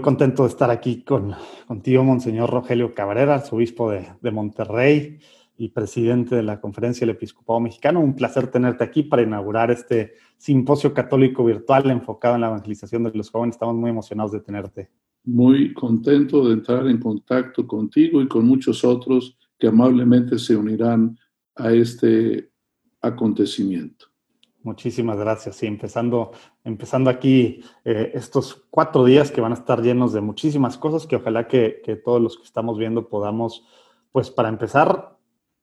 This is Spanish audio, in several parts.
Muy contento de estar aquí con, contigo, Monseñor Rogelio Cabrera, obispo de, de, Monterrey y presidente de la Conferencia del Episcopado Mexicano. Un placer tenerte aquí para inaugurar este simposio católico virtual enfocado en la evangelización de los jóvenes. Estamos muy emocionados de tenerte. Muy contento de entrar en contacto contigo y con muchos otros que amablemente se unirán a este acontecimiento. Muchísimas gracias. Sí, empezando, empezando aquí eh, estos cuatro días que van a estar llenos de muchísimas cosas que ojalá que, que, todos los que estamos viendo podamos, pues para empezar,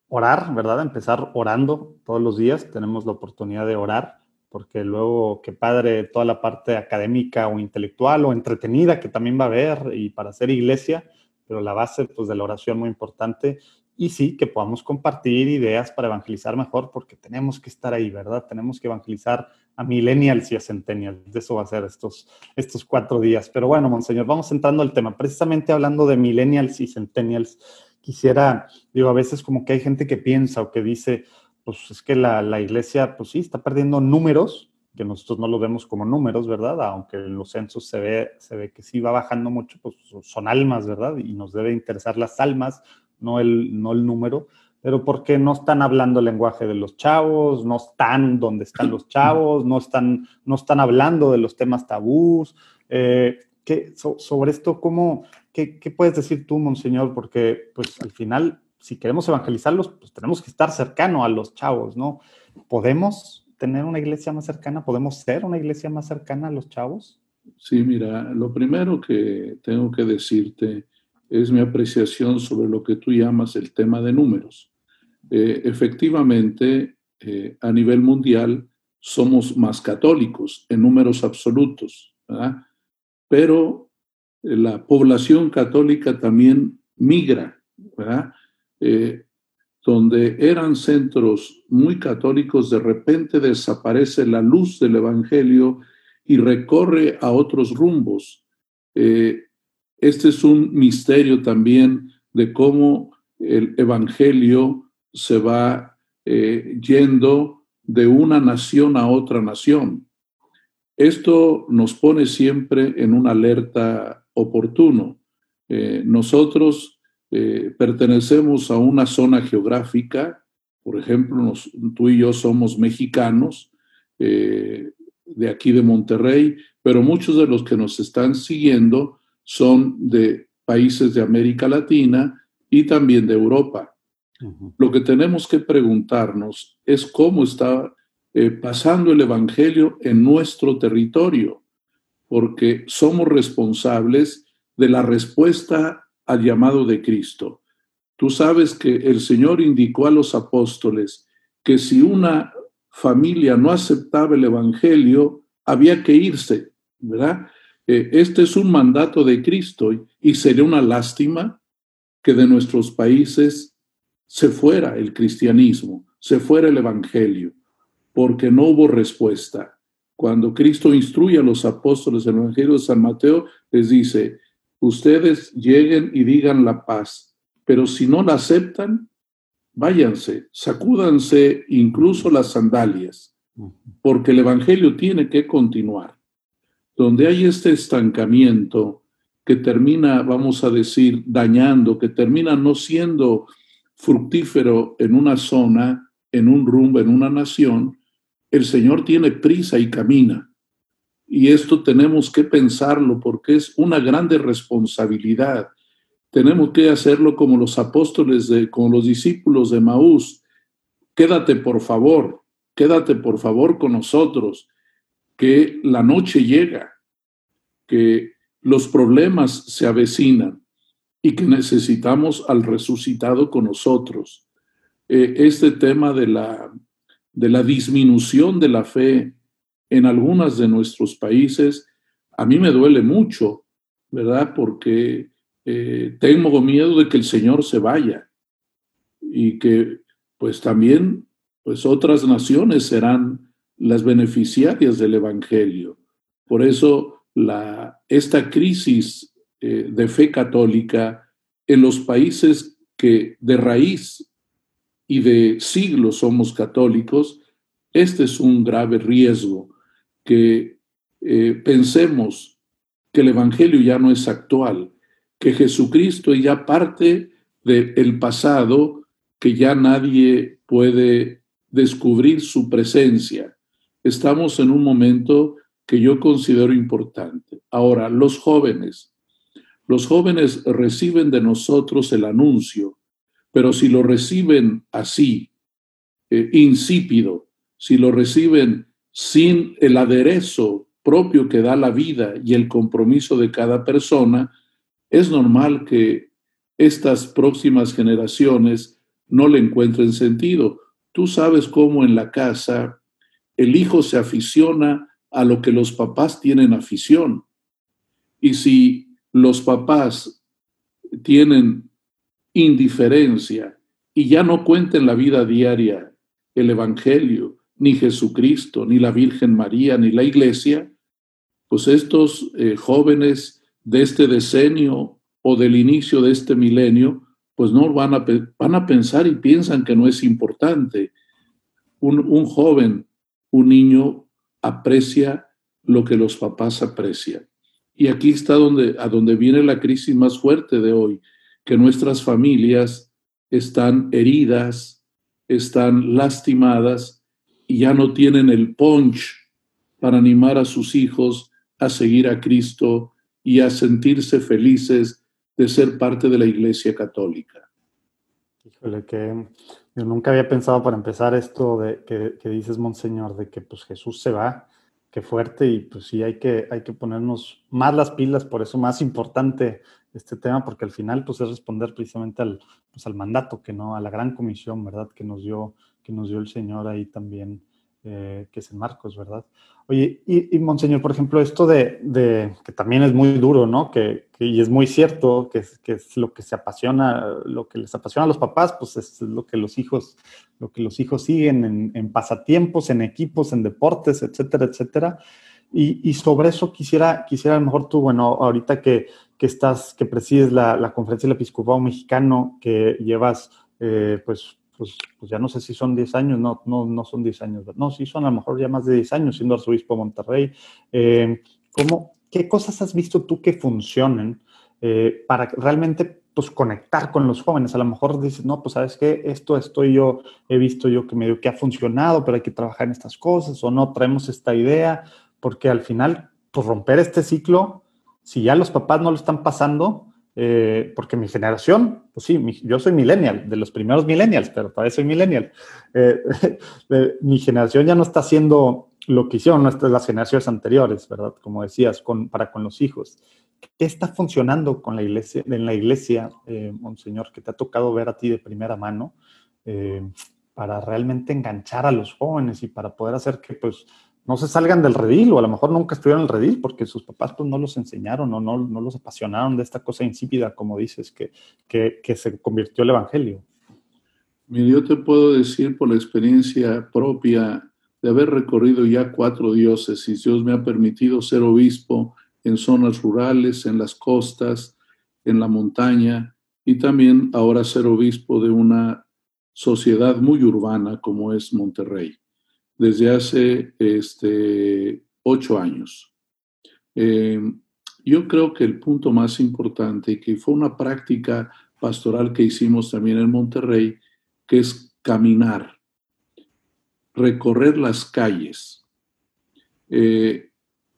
orar, ¿verdad? Empezar orando todos los días. Tenemos la oportunidad de orar, porque luego, qué padre, toda la parte académica o intelectual o entretenida que también va a haber y para hacer iglesia, pero la base pues de la oración muy importante y sí, que podamos compartir ideas para evangelizar mejor, porque tenemos que estar ahí, ¿verdad? Tenemos que evangelizar a millennials y a centennials. De eso va a ser estos, estos cuatro días. Pero bueno, Monseñor, vamos entrando al tema. Precisamente hablando de millennials y centennials, quisiera, digo, a veces como que hay gente que piensa o que dice, pues es que la, la iglesia, pues sí, está perdiendo números, que nosotros no lo vemos como números, ¿verdad? Aunque en los censos se ve, se ve que sí va bajando mucho, pues son almas, ¿verdad? Y nos debe interesar las almas, no el, no el número, pero porque no están hablando el lenguaje de los chavos, no están donde están los chavos, no están, no están hablando de los temas tabús. Eh, ¿qué, sobre esto, ¿cómo, qué, qué, puedes decir tú, Monseñor? Porque pues al final, si queremos evangelizarlos, pues tenemos que estar cercano a los chavos, ¿no? ¿Podemos tener una iglesia más cercana? ¿Podemos ser una iglesia más cercana a los chavos? Sí, mira, lo primero que tengo que decirte es mi apreciación sobre lo que tú llamas el tema de números. Eh, efectivamente, eh, a nivel mundial somos más católicos en números absolutos, ¿verdad? pero eh, la población católica también migra, ¿verdad? donde eran centros muy católicos, de repente desaparece la luz del Evangelio y recorre a otros rumbos. Este es un misterio también de cómo el Evangelio se va eh, yendo de una nación a otra nación. Esto nos pone siempre en una alerta oportuno. Eh, nosotros eh, pertenecemos a una zona geográfica, por ejemplo, tú y yo somos mexicanos de aquí de Monterrey, pero muchos de los que nos están siguiendo son de países de América Latina y también de Europa. Lo que tenemos que preguntarnos es cómo está eh, pasando el Evangelio en nuestro territorio, porque somos responsables de la respuesta al llamado de Cristo. Tú sabes que el Señor indicó a los apóstoles que si una familia no aceptaba el Evangelio, había que irse, ¿verdad? Eh, este es un mandato de Cristo y sería una lástima que de nuestros países se fuera el cristianismo, se fuera el evangelio, porque no hubo respuesta. Cuando Cristo instruye a los apóstoles en el Evangelio de San Mateo, les dice, ustedes lleguen y digan la paz, pero si no la aceptan, váyanse, sacúdanse incluso las sandalias, porque el Evangelio tiene que continuar donde hay este estancamiento que termina, vamos a decir, dañando, que termina no siendo fructífero en una zona, en un rumbo, en una nación, el Señor tiene prisa y camina. Y esto tenemos que pensarlo porque es una grande responsabilidad. Tenemos que hacerlo como los apóstoles, de, como los discípulos de Maús. Quédate por favor, quédate por favor con nosotros que la noche llega, que los problemas se avecinan y que necesitamos al resucitado con nosotros. Eh, este tema de la, de la disminución de la fe en algunos de nuestros países, a mí me duele mucho, ¿verdad? Porque eh, tengo miedo de que el Señor se vaya y que pues también pues otras naciones serán las beneficiarias del Evangelio. Por eso esta crisis eh, de fe católica en los países que de raíz y de siglos somos católicos, este es un grave riesgo que eh, pensemos que el Evangelio ya no es actual, que Jesucristo ya parte del pasado, que ya nadie puede descubrir su presencia. Estamos en un momento que yo considero importante. Ahora, los jóvenes. Los jóvenes reciben de nosotros el anuncio, pero si lo reciben así, eh, insípido, si lo reciben sin el aderezo propio que da la vida y el compromiso de cada persona, es normal que estas próximas generaciones no le encuentren sentido. Tú sabes cómo en la casa el hijo se aficiona a lo que los papás tienen afición. Y si los papás tienen indiferencia y ya no cuenten la vida diaria, el Evangelio, ni Jesucristo, ni la Virgen María, ni la Iglesia, pues estos eh, jóvenes de este decenio o del inicio de este milenio, pues no van a, pensar y piensan que no es importante. Un joven, un niño aprecia lo que los papás aprecian. Y aquí está donde, a donde viene la crisis más fuerte de hoy, que nuestras familias están heridas, están lastimadas y ya no tienen el punch para animar a sus hijos a seguir a Cristo y a sentirse felices de ser parte de la Iglesia Católica. Híjole, que yo nunca había pensado para empezar esto de que, dices, Monseñor, de que pues Jesús se va, qué fuerte, y pues sí hay que, hay que ponernos más las pilas, por eso más importante este tema, porque al final pues es responder precisamente al, pues, al mandato, que no, a la gran comisión, ¿verdad? Que nos dio, que nos dio el Señor ahí también eh, que es en Marcos, ¿verdad? Oye, y, Monseñor, por ejemplo, esto de, que también es muy duro, ¿no? Que, y es muy cierto, que, que, es lo que se apasiona, lo que les apasiona a los papás, pues es lo que los hijos, lo que los hijos siguen en, pasatiempos, en equipos, en deportes, etcétera, etcétera. Y, sobre eso quisiera, quisiera a lo mejor tú, bueno, ahorita que, estás, que presides la, conferencia del episcopado mexicano, que llevas, eh, pues, pues, pues, ya no sé si son 10 años, no, no, no son 10 años, no, sí son a lo mejor ya más de 10 años siendo arzobispo de Monterrey. Eh, ¿cómo, ¿Qué cosas has visto tú que funcionen eh, para realmente pues, conectar con los jóvenes? A lo mejor dices, no, pues sabes qué, esto estoy yo, he visto yo que medio que ha funcionado, pero hay que trabajar en estas cosas, o no, traemos esta idea, porque al final, pues romper este ciclo, si ya los papás no lo están pasando, eh, porque mi generación, pues sí, yo soy millennial, de los primeros millennials, pero todavía soy millennial. Eh, mi generación ya no está haciendo lo que hicieron nuestras, las generaciones anteriores, ¿verdad? Como decías, con, para con los hijos. ¿Qué está funcionando con la iglesia, en la iglesia, eh, Monseñor, que te ha tocado ver a ti de primera mano, para realmente enganchar a los jóvenes y para poder hacer que, pues, no se salgan del redil o a lo mejor nunca estuvieron en el redil porque sus papás pues no los enseñaron o no, no los apasionaron de esta cosa insípida, como dices, que, que, se convirtió el Evangelio. Mira, yo te puedo decir por la experiencia propia de haber recorrido ya cuatro diócesis, Dios me ha permitido ser obispo en zonas rurales, en las costas, en la montaña y también ahora ser obispo de una sociedad muy urbana como es Monterrey desde hace este, ocho años. Eh, yo creo que el punto más importante, que fue una práctica pastoral que hicimos también en Monterrey, que es caminar, recorrer las calles. Eh,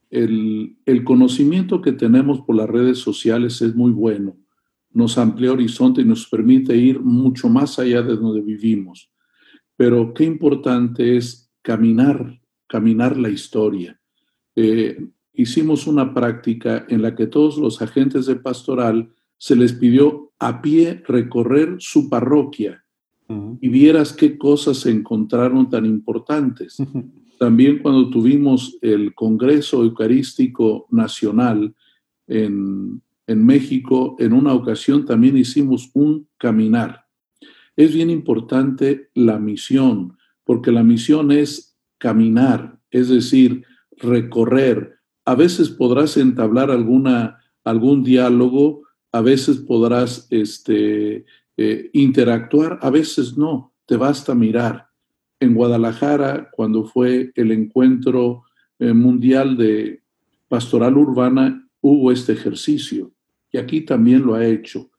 el, el, conocimiento que tenemos por las redes sociales es muy bueno, nos amplía horizonte y nos permite ir mucho más allá de donde vivimos. Pero qué importante es caminar, caminar la historia. Eh, hicimos una práctica en la que todos los agentes de pastoral se les pidió a pie recorrer su parroquia y vieras qué cosas se encontraron tan importantes. También cuando tuvimos el Congreso Eucarístico Nacional en, en México, en una ocasión también hicimos un caminar. Es bien importante la misión, porque la misión es caminar, es decir, recorrer. A veces podrás entablar alguna, algún diálogo, a veces podrás este, eh, interactuar, a veces no, te basta mirar. En Guadalajara, cuando fue el encuentro eh, mundial de pastoral urbana, hubo este ejercicio y aquí también lo ha hecho.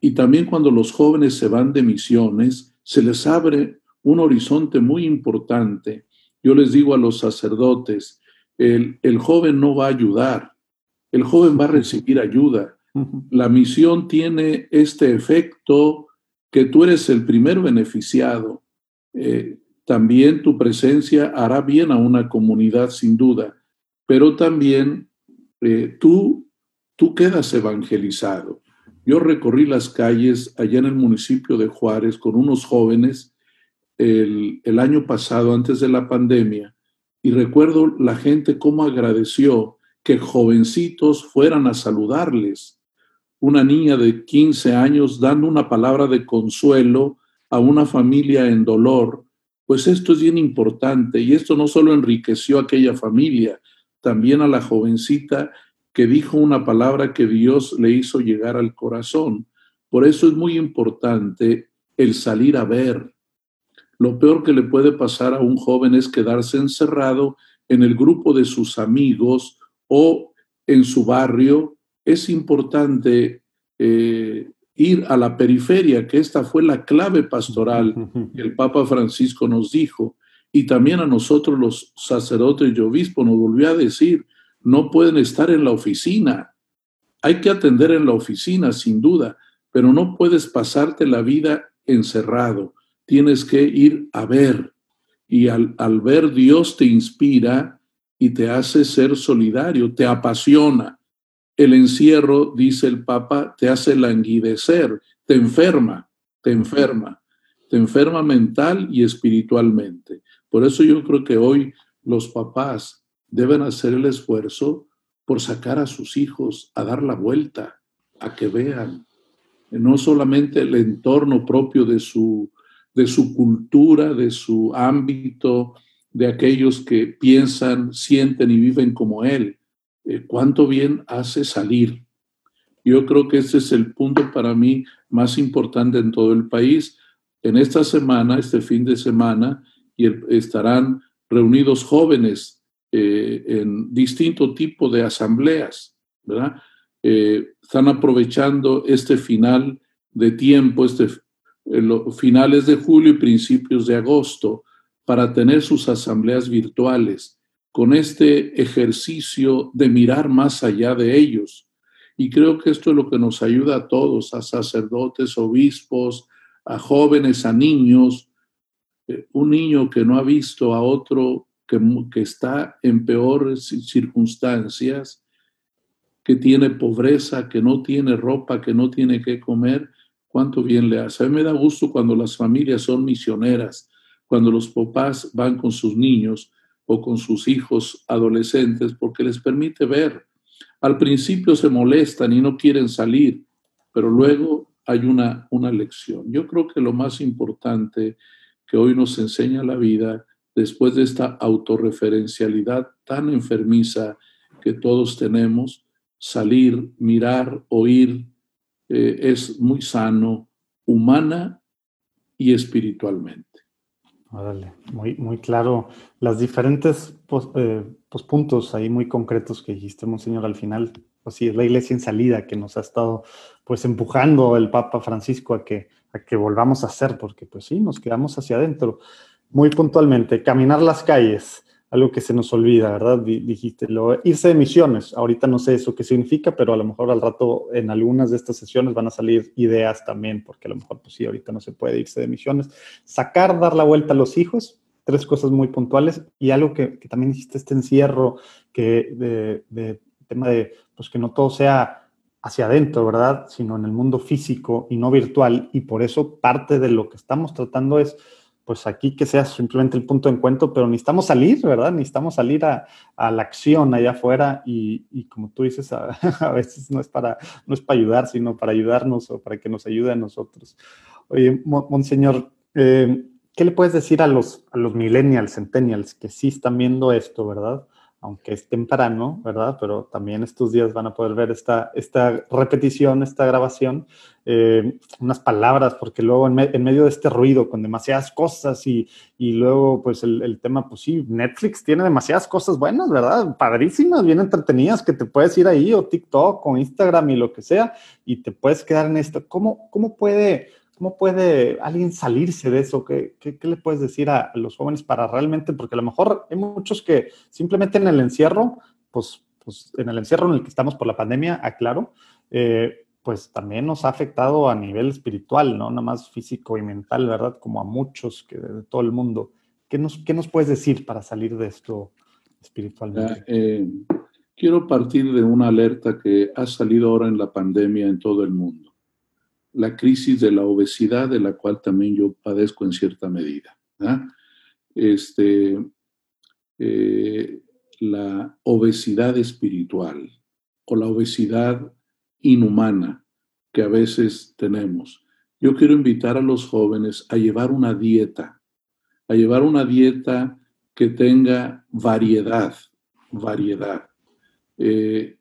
Y también cuando los jóvenes se van de misiones, se les abre un horizonte muy importante. Yo les digo a los sacerdotes, el, el joven no va a ayudar, el joven va a recibir ayuda. La misión tiene este efecto que tú eres el primer beneficiado. Eh, también tu presencia hará bien a una comunidad sin duda, pero también eh, tú, tú quedas evangelizado. Yo recorrí las calles allá en el municipio de Juárez con unos jóvenes el, año pasado, antes de la pandemia, y recuerdo la gente cómo agradeció que jovencitos fueran a saludarles. Una niña de 15 años dando una palabra de consuelo a una familia en dolor, pues esto es bien importante y esto no solo enriqueció a aquella familia, también a la jovencita que dijo una palabra que Dios le hizo llegar al corazón. Por eso es muy importante el salir a ver. Lo peor que le puede pasar a un joven es quedarse encerrado en el grupo de sus amigos o en su barrio. Es importante eh, ir a la periferia, que esta fue la clave pastoral que el Papa Francisco nos dijo. Y también a nosotros los sacerdotes y obispos nos volvió a decir, no pueden estar en la oficina. Hay que atender en la oficina, sin duda, pero no puedes pasarte la vida encerrado. Tienes que ir a ver. Y al, al ver Dios te inspira y te hace ser solidario, te apasiona. El encierro, dice el Papa, te hace languidecer, te enferma, te enferma, te enferma mental y espiritualmente. Por eso yo creo que hoy los papás deben hacer el esfuerzo por sacar a sus hijos a dar la vuelta, a que vean no solamente el entorno propio de su, de su cultura, de su ámbito, de aquellos que piensan, sienten y viven como él. Eh, ¿Cuánto bien hace salir? Yo creo que ese es el punto para mí más importante en todo el país. En esta semana, este fin de semana, estarán reunidos jóvenes eh, en distinto tipo de asambleas, ¿verdad? Eh, están aprovechando este final de tiempo, este, eh, finales de julio y principios de agosto, para tener sus asambleas virtuales, con este ejercicio de mirar más allá de ellos. Y creo que esto es lo que nos ayuda a todos, a sacerdotes, obispos, a jóvenes, a niños. un niño que no ha visto a otro que, está en peores circunstancias, que tiene pobreza, que no tiene ropa, que no tiene que comer, cuánto bien le hace. A mí me da gusto cuando las familias son misioneras, cuando los papás van con sus niños o con sus hijos adolescentes, porque les permite ver. Al principio se molestan y no quieren salir, pero luego hay una, una lección. Yo creo que lo más importante que hoy nos enseña la vida después de esta autorreferencialidad tan enfermiza que todos tenemos, salir, mirar, oír, eh, es muy sano, humana y espiritualmente. Órale, muy, muy claro. Las diferentes eh, pues, puntos ahí muy concretos que dijiste, Monseñor, al final, pues sí, la iglesia en salida que nos ha estado pues empujando el Papa Francisco a que, a que volvamos a hacer, porque pues sí, nos quedamos hacia adentro muy puntualmente, caminar las calles, algo que se nos olvida, ¿verdad? Dijiste, lo, irse de misiones, ahorita no sé eso qué significa, pero a lo mejor al rato en algunas de estas sesiones van a salir ideas también, porque a lo mejor, pues sí, ahorita no se puede irse de misiones. Sacar, dar la vuelta a los hijos, tres cosas muy puntuales, y algo que, también hiciste este encierro, que de, de tema de, pues que no todo sea hacia adentro, ¿verdad? Sino en el mundo físico y no virtual, y por eso parte de lo que estamos tratando es pues aquí que sea simplemente el punto de encuentro, pero necesitamos salir, ¿verdad? Necesitamos salir a, la acción allá afuera y, como tú dices, a, veces no es, para, no es para ayudar, sino para ayudarnos o para que nos ayude a nosotros. Oye, Monseñor, eh, ¿qué le puedes decir a los, a los millennials, centennials, que sí están viendo esto, ¿verdad? Aunque es temprano, ¿verdad? Pero también estos días van a poder ver esta, esta repetición, esta grabación, eh, unas palabras, porque luego en, medio de este ruido, con demasiadas cosas y, y luego pues el, el, tema, pues sí, Netflix tiene demasiadas cosas buenas, ¿verdad? Padrísimas, bien entretenidas, que te puedes ir ahí o TikTok o Instagram y lo que sea, y te puedes quedar en esto. ¿Cómo, cómo puede ¿Cómo puede alguien salirse de eso? ¿Qué, qué, le puedes decir a los jóvenes para realmente, porque a lo mejor hay muchos que simplemente en el encierro, pues, pues en el encierro en el que estamos por la pandemia, aclaro, eh, pues también nos ha afectado a nivel espiritual, no nada más físico y mental, ¿verdad? Como a muchos que de todo el mundo. ¿Qué nos, qué nos puedes decir para salir de esto espiritualmente? Eh, quiero partir de una alerta que ha salido ahora en la pandemia en todo el mundo la crisis de la obesidad, de la cual también yo padezco en cierta medida. Este, eh, la obesidad espiritual o la obesidad inhumana que a veces tenemos. Yo quiero invitar a los jóvenes a llevar una dieta, a llevar una dieta que tenga variedad, variedad. Eh,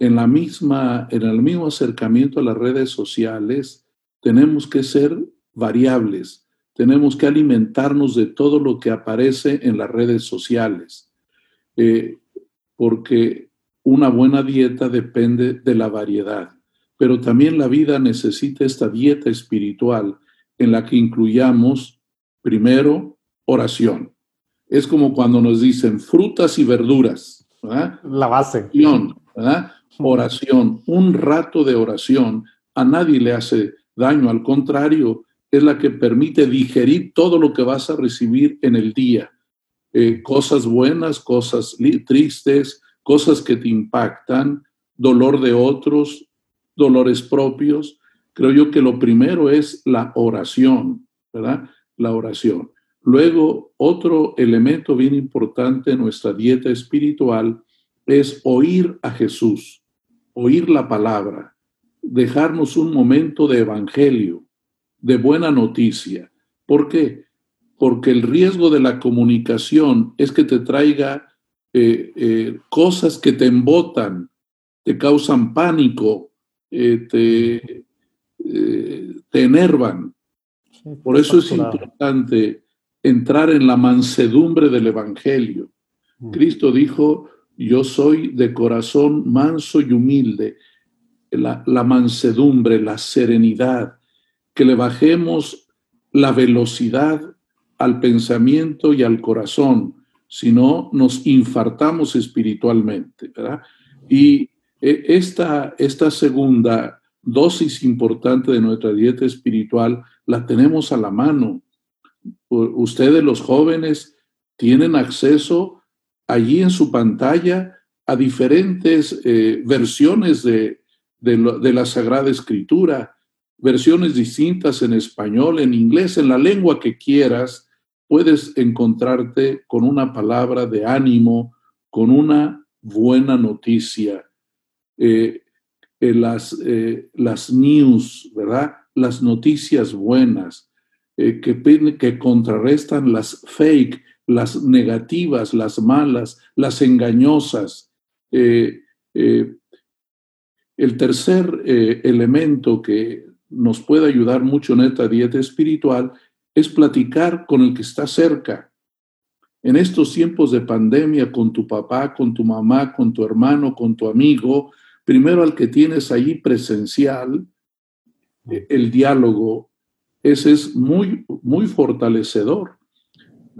en, la misma, en el mismo acercamiento a las redes sociales, tenemos que ser variables, tenemos que alimentarnos de todo lo que aparece en las redes sociales, eh, porque una buena dieta depende de la variedad, pero también la vida necesita esta dieta espiritual en la que incluyamos, primero, oración. Es como cuando nos dicen frutas y verduras. La base. ¿verdad? Oración, un rato de oración, a nadie le hace daño, al contrario, es la que permite digerir todo lo que vas a recibir en el día. Eh, cosas buenas, cosas tristes, cosas que te impactan, dolor de otros, dolores propios. Creo yo que lo primero es la oración, ¿verdad? La oración. Luego, otro elemento bien importante en nuestra dieta espiritual es oír a Jesús oír la palabra, dejarnos un momento de evangelio, de buena noticia. ¿Por qué? Porque el riesgo de la comunicación es que te traiga eh, eh, cosas que te embotan, te causan pánico, eh, te, te enervan. Por eso es importante entrar en la mansedumbre del Evangelio. Mm. Cristo dijo, yo soy de corazón manso y humilde, la, mansedumbre, la serenidad, que le bajemos la velocidad al pensamiento y al corazón, si no nos infartamos espiritualmente, ¿verdad? Y eh, esta, esta segunda dosis importante de nuestra dieta espiritual la tenemos a la mano. Ustedes los jóvenes tienen acceso allí en su pantalla a diferentes eh, versiones de, de, la Sagrada Escritura, versiones distintas en español, en inglés, en la lengua que quieras, puedes encontrarte con una palabra de ánimo, con una buena noticia. Eh, eh, las, las news, ¿verdad? Las noticias buenas que, que contrarrestan las fake, las negativas, las malas, las engañosas. Eh, eh, el tercer eh, elemento que nos puede ayudar mucho en esta dieta espiritual es platicar con el que está cerca. En estos tiempos de pandemia, con tu papá, con tu mamá, con tu hermano, con tu amigo, primero al que tienes ahí presencial, el diálogo, ese es muy, muy fortalecedor.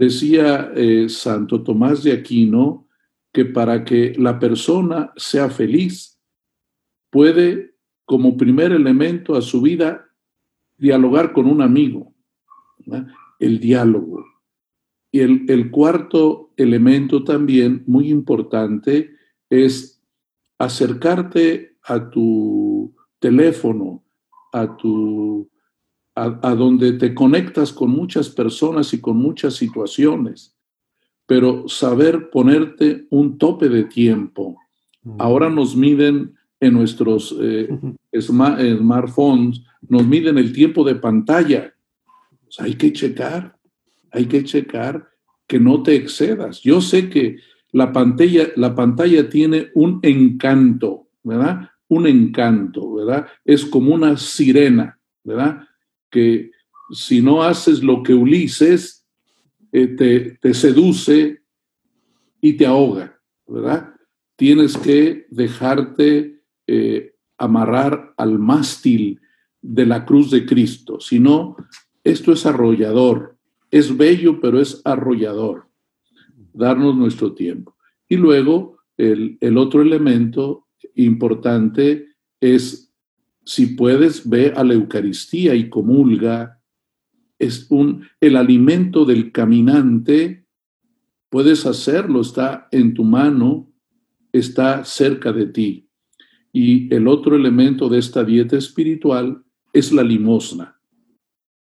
Decía eh, Santo Tomás de Aquino que para que la persona sea feliz, puede, como primer elemento a su vida, dialogar con un amigo, el diálogo. Y el, el cuarto elemento también muy importante es acercarte a tu teléfono, a tu a, donde te conectas con muchas personas y con muchas situaciones, pero saber ponerte un tope de tiempo. Ahora nos miden en nuestros eh, smartphones, nos miden el tiempo de pantalla. hay que checar, hay que checar que no te excedas. Yo sé que La pantalla, la pantalla tiene un encanto, ¿verdad? Un encanto, ¿verdad? Es como una sirena, ¿verdad? Que si no haces lo que Ulises, eh, te, te seduce y te ahoga, ¿verdad? Tienes que dejarte eh, amarrar al mástil de la cruz de Cristo. Si no, esto es arrollador. Es bello, pero es arrollador. Darnos nuestro tiempo. Y luego, el, el otro elemento importante es, si puedes, ve a la Eucaristía y comulga. Es un, el alimento del caminante. Puedes hacerlo, está en tu mano, está cerca de ti. Y el otro elemento de esta dieta espiritual es la limosna.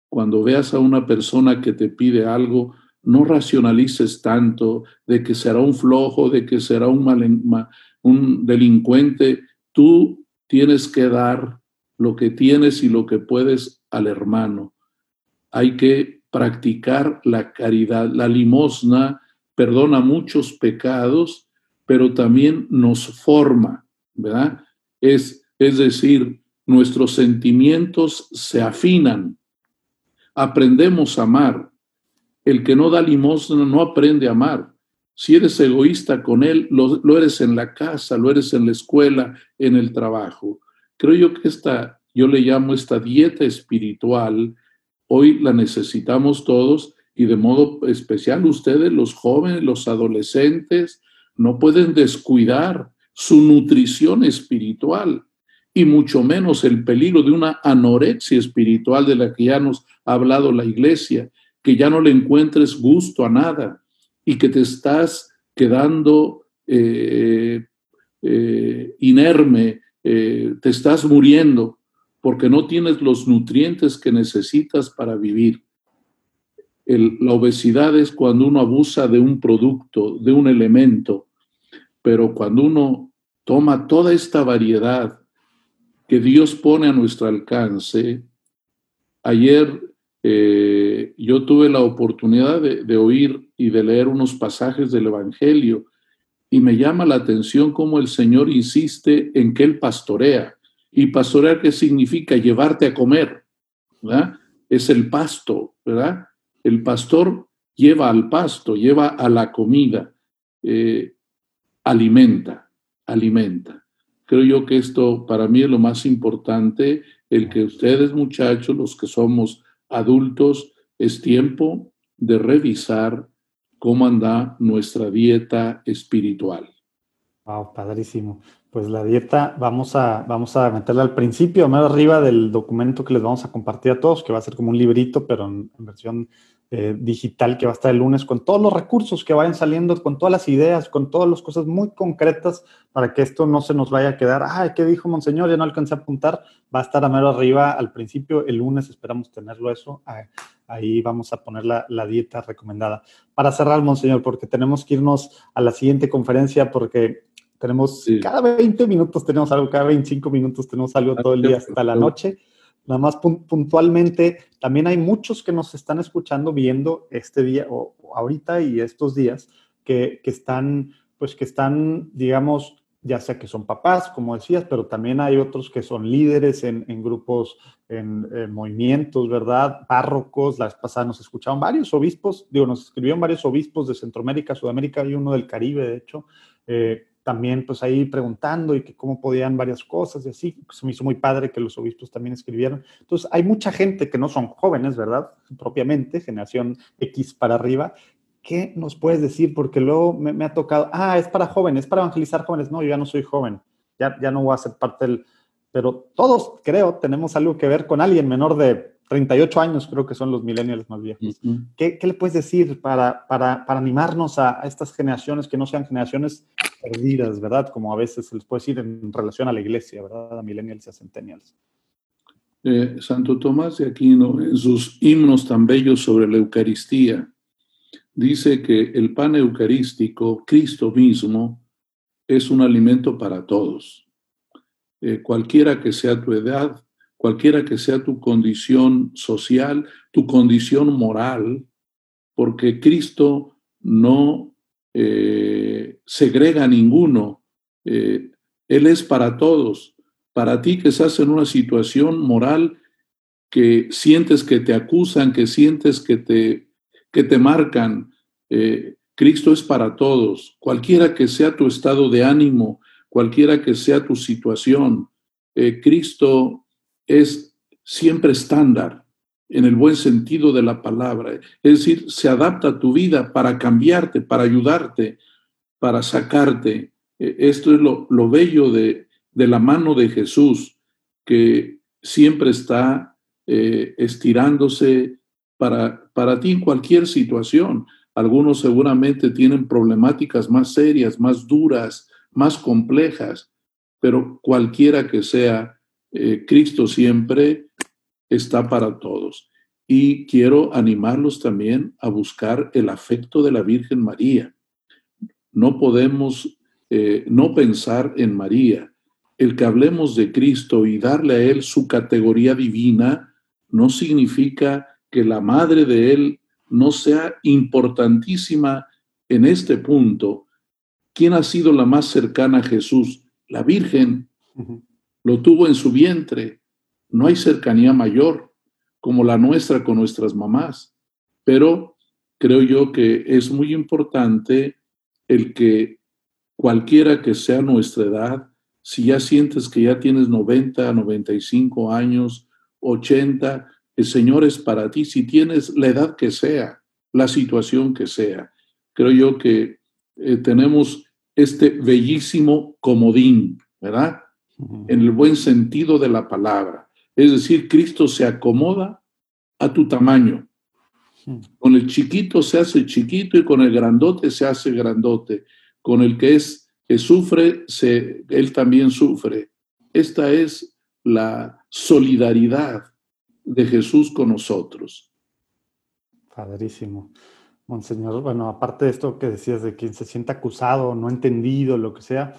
Cuando veas a una persona que te pide algo, no racionalices tanto de que será un flojo, de que será un, un delincuente. Tú tienes que dar lo que tienes y lo que puedes al hermano. Hay que practicar la caridad. La limosna perdona muchos pecados, pero también nos forma, ¿verdad? Es, es decir, nuestros sentimientos se afinan, aprendemos a amar. El que no da limosna no aprende a amar. Si eres egoísta con él, lo, eres en la casa, lo eres en la escuela, en el trabajo. Creo yo que esta, yo le llamo esta dieta espiritual, hoy la necesitamos todos y de modo especial ustedes, los jóvenes, los adolescentes, no pueden descuidar su nutrición espiritual y mucho menos el peligro de una anorexia espiritual de la que ya nos ha hablado la iglesia, que ya no le encuentres gusto a nada y que te estás quedando eh, eh, inerme, eh, te estás muriendo porque no tienes los nutrientes que necesitas para vivir. la obesidad es cuando uno abusa de un producto, de un elemento, pero cuando uno toma toda esta variedad que Dios pone a nuestro alcance. Ayer eh, yo tuve la oportunidad de, oír y de leer unos pasajes del Evangelio y me llama la atención cómo el Señor insiste en que Él pastorea. ¿Y pastorear qué significa? Llevarte a comer, ¿verdad? Es el pasto, ¿verdad? El pastor lleva al pasto, lleva a la comida, eh, alimenta, alimenta. Creo yo que esto para mí es lo más importante, el que ustedes muchachos, los que somos adultos, es tiempo de revisar cómo anda nuestra dieta espiritual. Wow, padrísimo. Pues la dieta vamos a, vamos a meterla al principio, más arriba del documento que les vamos a compartir a todos, que va a ser como un librito, pero en versión eh, digital que va a estar el lunes con todos los recursos que vayan saliendo, con todas las ideas, con todas las cosas muy concretas para que esto no se nos vaya a quedar, ay, ¿qué dijo Monseñor? Ya no alcancé a apuntar. Va a estar a mero arriba al principio, el lunes esperamos tenerlo eso. Ahí vamos a poner la, dieta recomendada. Para cerrar, Monseñor, porque tenemos que irnos a la siguiente conferencia porque tenemos, cada 20 minutos tenemos algo, cada 25 minutos tenemos algo todo el día hasta la noche. Nada más puntualmente, también hay muchos que nos están escuchando, viendo este día o, ahorita y estos días que, están, pues que están, digamos, ya sea que son papás, como decías, pero también hay otros que son líderes en, grupos, en, movimientos, ¿verdad? Párrocos, la vez pasada nos escucharon varios obispos, digo, nos escribieron varios obispos de Centroamérica, Sudamérica y uno del Caribe, de hecho, eh, también pues ahí preguntando y que cómo podían varias cosas y así. Se me hizo muy padre que los obispos también escribieron. Entonces hay mucha gente que no son jóvenes, ¿verdad? Propiamente, generación X para arriba. ¿Qué nos puedes decir? Porque luego me, ha tocado, ah, es para jóvenes, es para evangelizar jóvenes. No, yo ya no soy joven, ya, ya no voy a ser parte del... Pero todos, creo, tenemos algo que ver con alguien menor de 38 años creo que son los millennials más viejos. ¿Qué, le puedes decir para, para, para animarnos a, estas generaciones que no sean generaciones perdidas, ¿verdad? Como a veces se les puede decir en relación a la iglesia, ¿verdad? A millennials y a centennials. Eh, Santo Tomás de Aquino, en sus himnos tan bellos sobre la Eucaristía, dice que el pan eucarístico, Cristo mismo, es un alimento para todos. Eh, cualquiera que sea tu edad, cualquiera que sea tu condición social, tu condición moral, porque Cristo no, eh, segrega a ninguno. Eh, él es para todos. Para ti que estás en una situación moral que sientes que te acusan, que sientes que te, que te marcan, eh, Cristo es para todos. Cualquiera que sea tu estado de ánimo, cualquiera que sea tu situación, eh, Cristo es siempre estándar en el buen sentido de la palabra. Es decir, se adapta a tu vida para cambiarte, para ayudarte, para sacarte. E, esto es lo, bello de, la mano de Jesús, que siempre está eh, estirándose para, para ti en cualquier situación. Algunos seguramente tienen problemáticas más serias, más duras, más complejas, pero cualquiera que sea, eh, Cristo siempre está para todos. Y quiero animarlos también a buscar el afecto de la Virgen María. No podemos eh, no pensar en María. El que hablemos de Cristo y darle a Él su categoría divina no significa que la madre de Él no sea importantísima en este punto. ¿Quién ha sido la más cercana a Jesús? La Virgen. Lo tuvo en su vientre. No hay cercanía mayor como la nuestra con nuestras mamás, pero creo yo que es muy importante el que cualquiera que sea nuestra edad, si ya sientes que ya tienes 90, 95 años, 80, el Señor es para ti, si tienes la edad que sea, la situación que sea. Creo yo que eh, tenemos este bellísimo comodín, ¿verdad? En el buen sentido de la palabra. Es decir, Cristo se acomoda a tu tamaño. Con el chiquito se hace chiquito y con el grandote se hace grandote. Con el que es que sufre, él también sufre. Esta es la solidaridad de Jesús con nosotros. Padrísimo. Monseñor, bueno, aparte de esto que decías de quien se siente acusado, no entendido, lo que sea,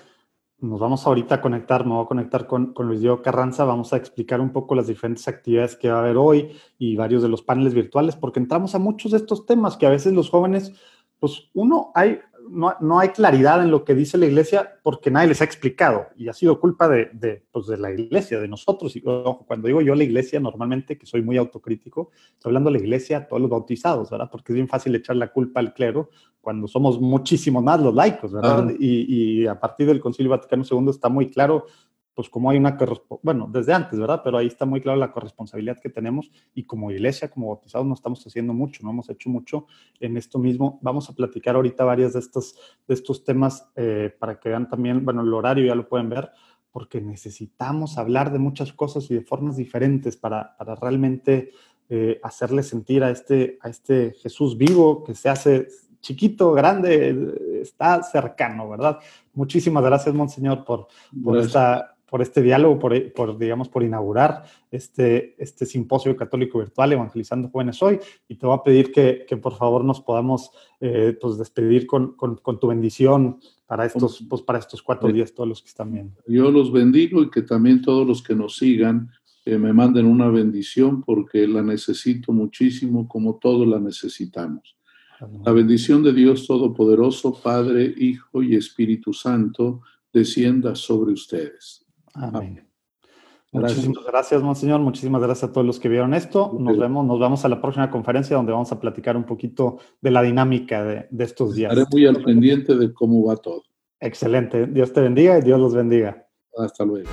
nos vamos ahorita a conectar, me voy a conectar con, con, Luis Diego Carranza, vamos a explicar un poco las diferentes actividades que va a haber hoy y varios de los paneles virtuales, porque entramos a muchos de estos temas que a veces los jóvenes, pues uno, hay, no, hay claridad en lo que dice la iglesia porque nadie les ha explicado y ha sido culpa de, de, pues de la iglesia, de nosotros. Y cuando digo yo la iglesia, normalmente, que soy muy autocrítico, estoy hablando de la iglesia todos los bautizados, ¿verdad? Porque es bien fácil echar la culpa al clero cuando somos muchísimo más los laicos, ¿verdad? Y, y, a partir del Concilio Vaticano II está muy claro pues como hay una, bueno, desde antes, ¿verdad? Pero ahí está muy claro la corresponsabilidad que tenemos y como iglesia, como bautizados, no estamos haciendo mucho, no hemos hecho mucho en esto mismo. Vamos a platicar ahorita varias de estos, de estos temas eh, para que vean también, bueno, el horario ya lo pueden ver, porque necesitamos hablar de muchas cosas y de formas diferentes para, para realmente eh, hacerle sentir a este, a este Jesús vivo que se hace chiquito, grande, está cercano, ¿verdad? Muchísimas gracias, Monseñor, por, por esta por este diálogo, por, digamos, por inaugurar este, este simposio católico virtual Evangelizando Jóvenes Hoy. Y te voy a pedir que, por favor nos podamos eh, pues despedir con, tu bendición para estos, pues, para estos cuatro días, todos los que están viendo. Yo los bendigo y que también todos los que nos sigan eh, me manden una bendición porque la necesito muchísimo como todos la necesitamos. La bendición de Dios Todopoderoso, Padre, Hijo y Espíritu Santo, descienda sobre ustedes. Amén. Muchísimas gracias, Monseñor. Muchísimas gracias a todos los que vieron esto. Nos vemos, nos vemos a la próxima conferencia donde vamos a platicar un poquito de la dinámica de, de estos días. Estaré muy al pendiente de cómo va todo. Excelente. Dios te bendiga y Dios los bendiga. Hasta luego.